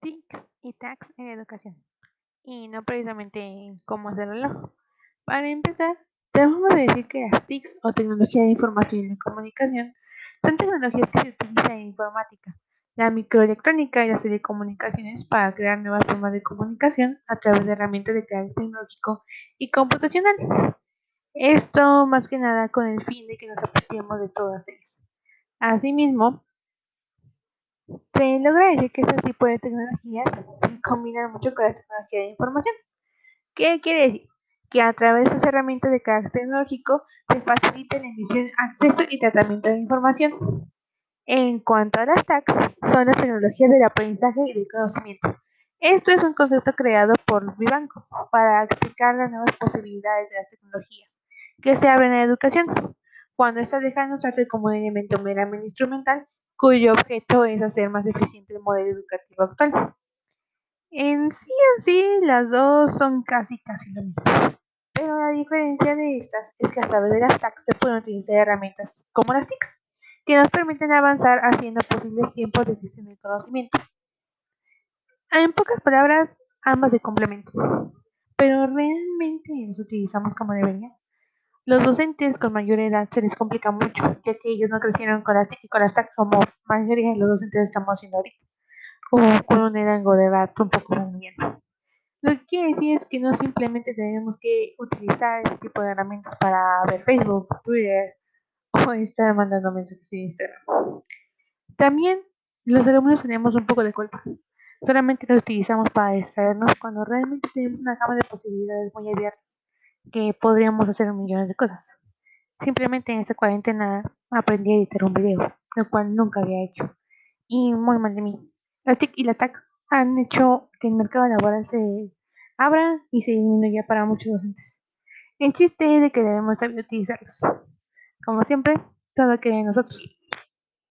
TICs y tags en educación, y no precisamente en cómo hacerlo. Para empezar, debemos decir que las TICs o tecnología de información y comunicación son tecnologías que se utilizan en informática, la microelectrónica y las telecomunicaciones para crear nuevas formas de comunicación a través de herramientas de carácter tecnológico y computacional. Esto más que nada con el fin de que nos apropiemos de todas ellas. Asimismo, se logra decir que este tipo de tecnologías se combinan mucho con la tecnología de información. ¿Qué quiere decir? Que a través de estas herramientas de carácter tecnológico se facilita la emisión, acceso y tratamiento de información. En cuanto a las TACs, son las tecnologías del aprendizaje y del conocimiento. Esto es un concepto creado por Vivancos para explicar las nuevas posibilidades de las tecnologías que se abren en la educación, cuando estas dejan de usarse como un elemento meramente instrumental cuyo objeto es hacer más eficiente el modelo educativo actual. En sí, en sí, las dos son casi, casi lo mismo. Pero la diferencia de estas es que a través de las TAC se pueden utilizar herramientas como las TICs, que nos permiten avanzar haciendo posibles tiempos de gestión del conocimiento. En pocas palabras, ambas de complemento. Pero realmente los utilizamos como deberían. Los docentes con mayor edad se les complica mucho, ya que ellos no crecieron con las y con las TAC como mayoría de los docentes estamos haciendo ahorita, o con un rango de edad un poco más bien. Lo que quiere decir es que no simplemente tenemos que utilizar este tipo de herramientas para ver Facebook, Twitter o estar mandando mensajes en Instagram. También los alumnos tenemos un poco de culpa. Solamente los utilizamos para distraernos cuando realmente tenemos una gama de posibilidades muy abiertas que podríamos hacer millones de cosas. Simplemente en esta cuarentena aprendí a editar un video, lo cual nunca había hecho. Y muy mal de mí. La TIC y la TAC han hecho que el mercado laboral se abra y se disminuya para muchos docentes. El chiste es de que debemos saber utilizarlos. Como siempre, todo queda en nosotros.